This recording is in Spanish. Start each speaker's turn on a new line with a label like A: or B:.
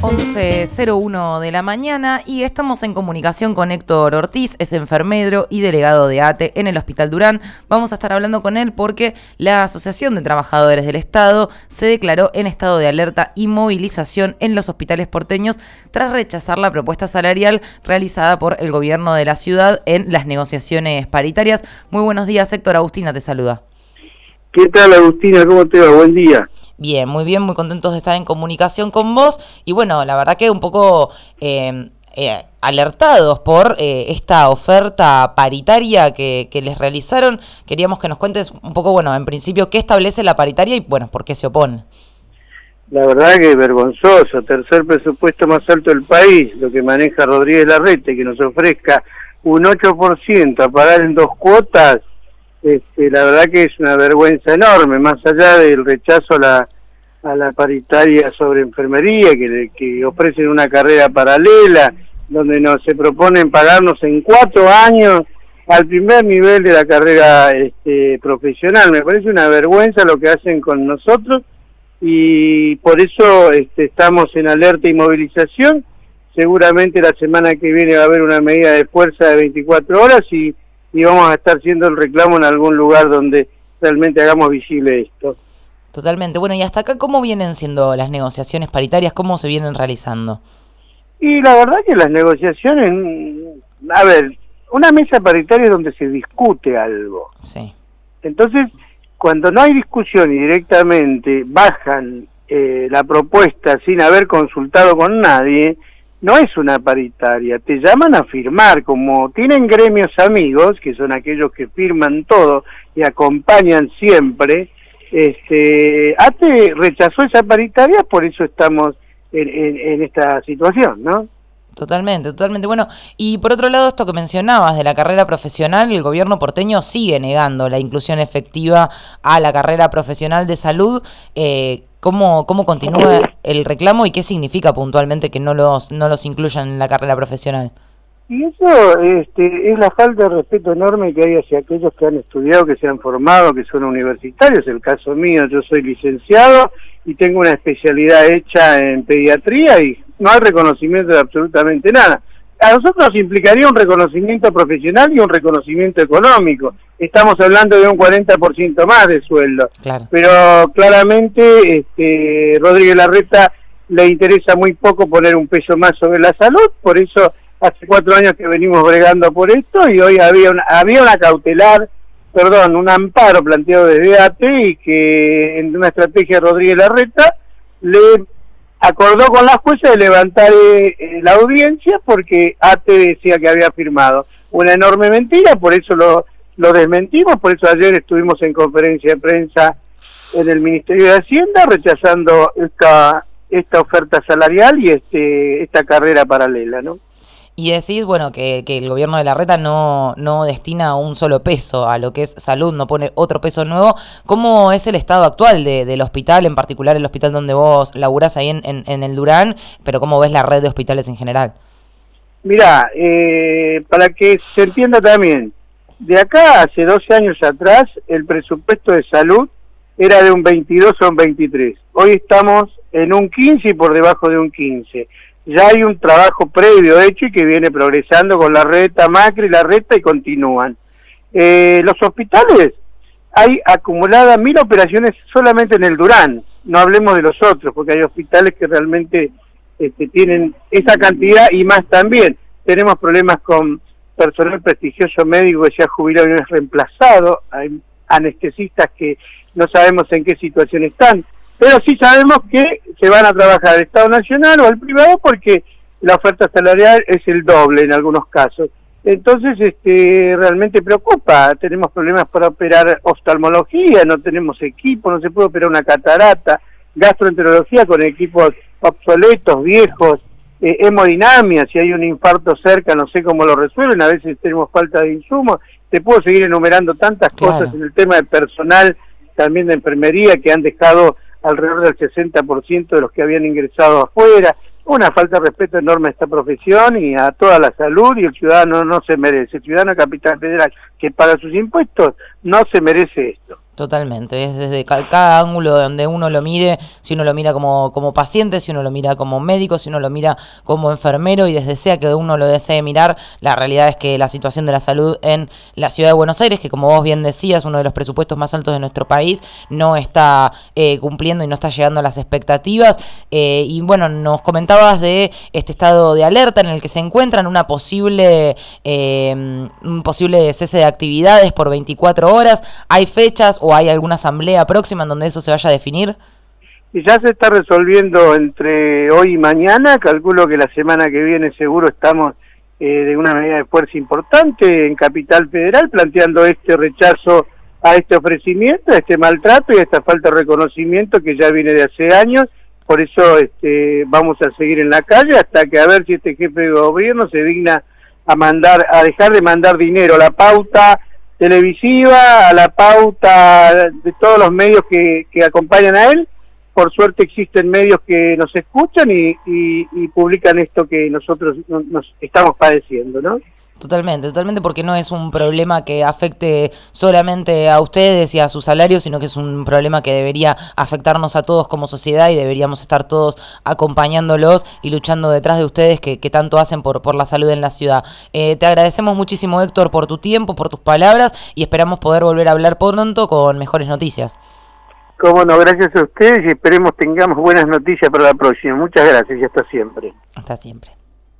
A: 11.01 de la mañana y estamos en comunicación con Héctor Ortiz, es enfermero y delegado de ATE en el Hospital Durán. Vamos a estar hablando con él porque la Asociación de Trabajadores del Estado se declaró en estado de alerta y movilización en los hospitales porteños tras rechazar la propuesta salarial realizada por el gobierno de la ciudad en las negociaciones paritarias. Muy buenos días, Héctor. Agustina te saluda.
B: ¿Qué tal, Agustina? ¿Cómo te va? Buen día.
A: Bien, muy bien, muy contentos de estar en comunicación con vos y bueno, la verdad que un poco eh, eh, alertados por eh, esta oferta paritaria que, les realizaron. Queríamos que nos cuentes un poco, bueno, en principio, qué establece la paritaria y bueno, por qué se opone.
B: La verdad que es vergonzoso, tercer presupuesto más alto del país, lo que maneja Rodríguez Larrete, que nos ofrezca un 8% a pagar en dos cuotas, este, la verdad que es una vergüenza enorme, más allá del rechazo a la, a la paritaria sobre enfermería, que, que ofrecen una carrera paralela, donde nos se proponen pagarnos en cuatro años al primer nivel de la carrera este, profesional. Me parece una vergüenza lo que hacen con nosotros y por eso este, estamos en alerta y movilización. Seguramente la semana que viene va a haber una medida de fuerza de 24 horas y y vamos a estar haciendo el reclamo en algún lugar donde realmente hagamos visible esto.
A: Totalmente. Bueno, y hasta acá, ¿cómo vienen siendo las negociaciones paritarias? ¿Cómo se vienen realizando?
B: Y la verdad que las negociaciones, a ver, una mesa paritaria es donde se discute algo.
A: Sí.
B: Entonces, cuando no hay discusión y directamente bajan eh, la propuesta sin haber consultado con nadie, no es una paritaria, te llaman a firmar, como tienen gremios amigos, que son aquellos que firman todo y acompañan siempre, este, ATE rechazó esa paritaria, por eso estamos en, esta situación, ¿no?
A: Totalmente, totalmente. Bueno, y por otro lado, esto que mencionabas de la carrera profesional, el gobierno porteño sigue negando la inclusión efectiva a la carrera profesional de salud. Eh, ¿Cómo, ¿Cómo continúa el reclamo y qué significa puntualmente que no los, no los incluyan en la carrera profesional?
B: Y eso este, es la falta de respeto enorme que hay hacia aquellos que han estudiado, que se han formado, que son universitarios. El caso mío, yo soy licenciado y tengo una especialidad hecha en pediatría y no hay reconocimiento de absolutamente nada a nosotros implicaría un reconocimiento profesional y un reconocimiento económico. Estamos hablando de un 40% más de sueldo. Pero claramente este, Rodríguez Larreta le interesa muy poco poner un peso más sobre la salud, por eso hace cuatro años que venimos bregando por esto y hoy había una, había una cautelar, perdón, un amparo planteado desde ATE y que en una estrategia de Rodríguez Larreta le acordó con la jueza de levantar eh, eh, la audiencia porque ATE decía que había firmado. Una enorme mentira, por eso lo, lo desmentimos, por eso ayer estuvimos en conferencia de prensa en el Ministerio de Hacienda rechazando esta, esta oferta salarial y este, esta carrera paralela, ¿no?
A: Y decís, bueno, que, el gobierno de la reta no, no destina un solo peso a lo que es salud, no pone otro peso nuevo. ¿Cómo es el estado actual de, del hospital, en particular el hospital donde vos laburás ahí en, en, el Durán, pero cómo ves la red de hospitales en general?
B: Mirá, eh, para que se entienda también, de acá hace 12 años atrás el presupuesto de salud era de un 22 o un 23. Hoy estamos en un 15 y por debajo de un 15 ya hay un trabajo previo hecho y que viene progresando con la reta Macri la reta y continúan. Eh, los hospitales, hay acumuladas mil operaciones solamente en el Durán, no hablemos de los otros, porque hay hospitales que realmente este, tienen esa cantidad y más también. Tenemos problemas con personal prestigioso médico que se ha jubilado y no es reemplazado, hay anestesistas que no sabemos en qué situación están pero sí sabemos que se van a trabajar al Estado Nacional o al privado porque la oferta salarial es el doble en algunos casos. Entonces, este, realmente preocupa. Tenemos problemas para operar oftalmología, no tenemos equipo, no se puede operar una catarata, gastroenterología con equipos obsoletos, viejos, eh, hemodinamia, si hay un infarto cerca, no sé cómo lo resuelven, a veces tenemos falta de insumos. Te puedo seguir enumerando tantas cosas en el tema del personal, también de enfermería, que han dejado alrededor del 60% de los que habían ingresado afuera. Una falta de respeto enorme a esta profesión y a toda la salud y el ciudadano no se merece. El ciudadano Capital Federal que paga sus impuestos no se merece esto.
A: Totalmente, es desde cada ángulo donde uno lo mire, si uno lo mira como, como paciente, si uno lo mira como médico, si uno lo mira como enfermero y desde sea que uno lo desee mirar, la realidad es que la situación de la salud en la ciudad de Buenos Aires, que como vos bien decías, uno de los presupuestos más altos de nuestro país, no está eh, cumpliendo y no está llegando a las expectativas. Eh, y bueno, nos comentabas de este estado de alerta en el que se encuentran una posible, eh, un posible cese de actividades por 24 horas. Hay fechas hay alguna asamblea próxima en donde eso se vaya a definir?
B: Y ya se está resolviendo entre hoy y mañana, calculo que la semana que viene seguro estamos eh, de una medida de fuerza importante en Capital Federal planteando este rechazo a este ofrecimiento, a este maltrato y a esta falta de reconocimiento que ya viene de hace años. Por eso este, vamos a seguir en la calle hasta que a ver si este jefe de gobierno se digna a mandar, a dejar de mandar dinero. La pauta televisiva, a la pauta de todos los medios que, que acompañan a él. Por suerte existen medios que nos escuchan y, y, publican esto que nosotros nos estamos padeciendo, ¿no?
A: Totalmente, totalmente, porque no es un problema que afecte solamente a ustedes y a sus salarios, sino que es un problema que debería afectarnos a todos como sociedad y deberíamos estar todos acompañándolos y luchando detrás de ustedes que, tanto hacen por, por la salud en la ciudad. Eh, te agradecemos muchísimo, Héctor, por tu tiempo, por tus palabras y esperamos poder volver a hablar pronto con mejores noticias.
B: Cómo no, gracias a ustedes y esperemos tengamos buenas noticias para la próxima. Muchas gracias y hasta siempre.
A: Hasta siempre.